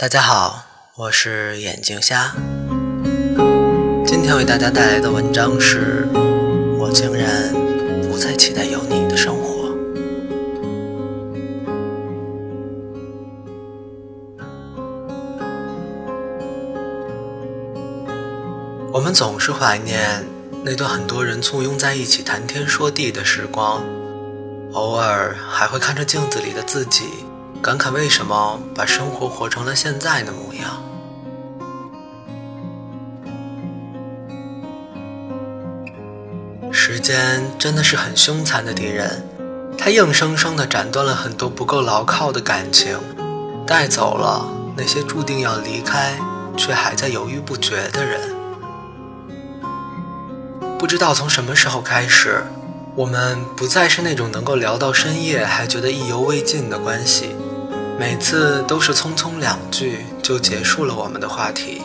大家好，我是眼镜虾。今天为大家带来的文章是：我竟然不再期待有你的生活。我们总是怀念那段很多人簇拥在一起谈天说地的时光，偶尔还会看着镜子里的自己。感慨为什么把生活活成了现在的模样？时间真的是很凶残的敌人，它硬生生地斩断了很多不够牢靠的感情，带走了那些注定要离开却还在犹豫不决的人。不知道从什么时候开始，我们不再是那种能够聊到深夜还觉得意犹未尽的关系。每次都是匆匆两句就结束了我们的话题。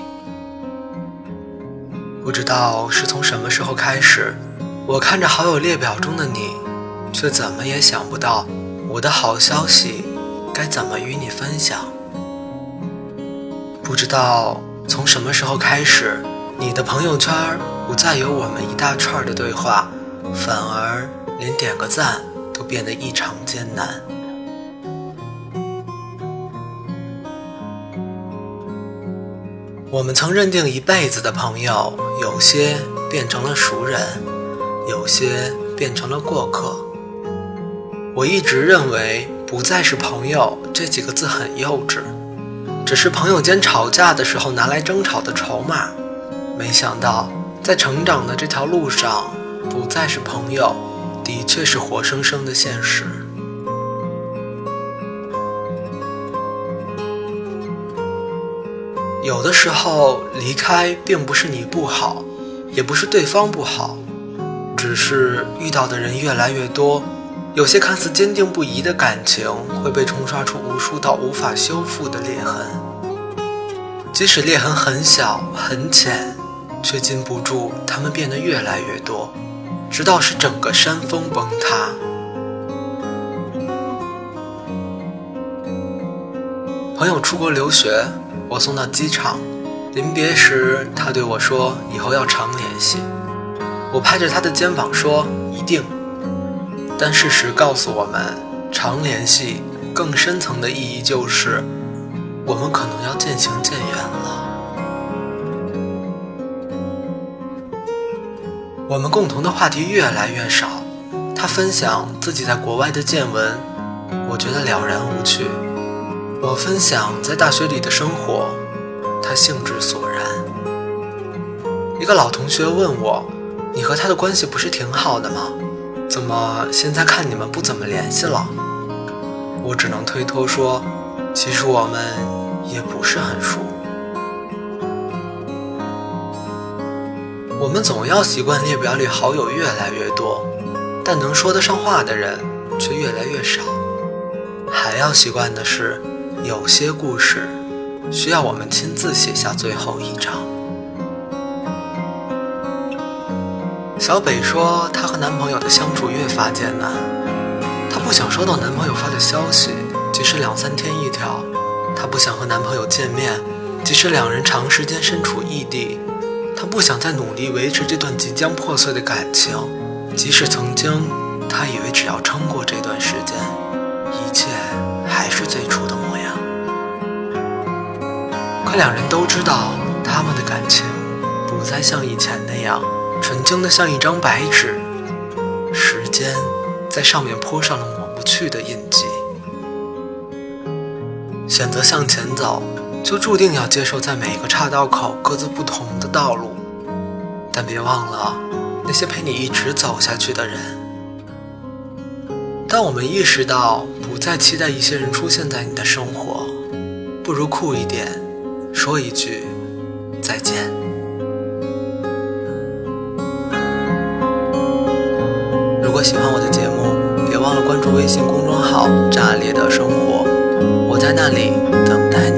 不知道是从什么时候开始，我看着好友列表中的你，却怎么也想不到我的好消息该怎么与你分享。不知道从什么时候开始，你的朋友圈不再有我们一大串的对话，反而连点个赞都变得异常艰难。我们曾认定一辈子的朋友，有些变成了熟人，有些变成了过客。我一直认为“不再是朋友”这几个字很幼稚，只是朋友间吵架的时候拿来争吵的筹码。没想到，在成长的这条路上，“不再是朋友”的确是活生生的现实。有的时候离开并不是你不好，也不是对方不好，只是遇到的人越来越多，有些看似坚定不移的感情会被冲刷出无数道无法修复的裂痕。即使裂痕很小很浅，却禁不住它们变得越来越多，直到使整个山峰崩塌。朋友出国留学。我送到机场，临别时，他对我说：“以后要常联系。”我拍着他的肩膀说：“一定。”但事实告诉我们，常联系更深层的意义就是，我们可能要渐行渐远了。我们共同的话题越来越少，他分享自己在国外的见闻，我觉得了然无趣。我分享在大学里的生活，他兴致索然。一个老同学问我：“你和他的关系不是挺好的吗？怎么现在看你们不怎么联系了？”我只能推脱说：“其实我们也不是很熟。”我们总要习惯列表里好友越来越多，但能说得上话的人却越来越少。还要习惯的是。有些故事需要我们亲自写下最后一章。小北说，她和男朋友的相处越发艰难。她不想收到男朋友发的消息，即使两三天一条；她不想和男朋友见面，即使两人长时间身处异地；她不想再努力维持这段即将破碎的感情，即使曾经她以为只要撑过这段时间，一切还是最初的两人都知道，他们的感情不再像以前那样纯净的像一张白纸，时间在上面泼上了抹不去的印记。选择向前走，就注定要接受在每个岔道口各自不同的道路，但别忘了那些陪你一直走下去的人。当我们意识到不再期待一些人出现在你的生活，不如酷一点。说一句再见。如果喜欢我的节目，别忘了关注微信公众号“炸裂的生活”，我在那里等待你。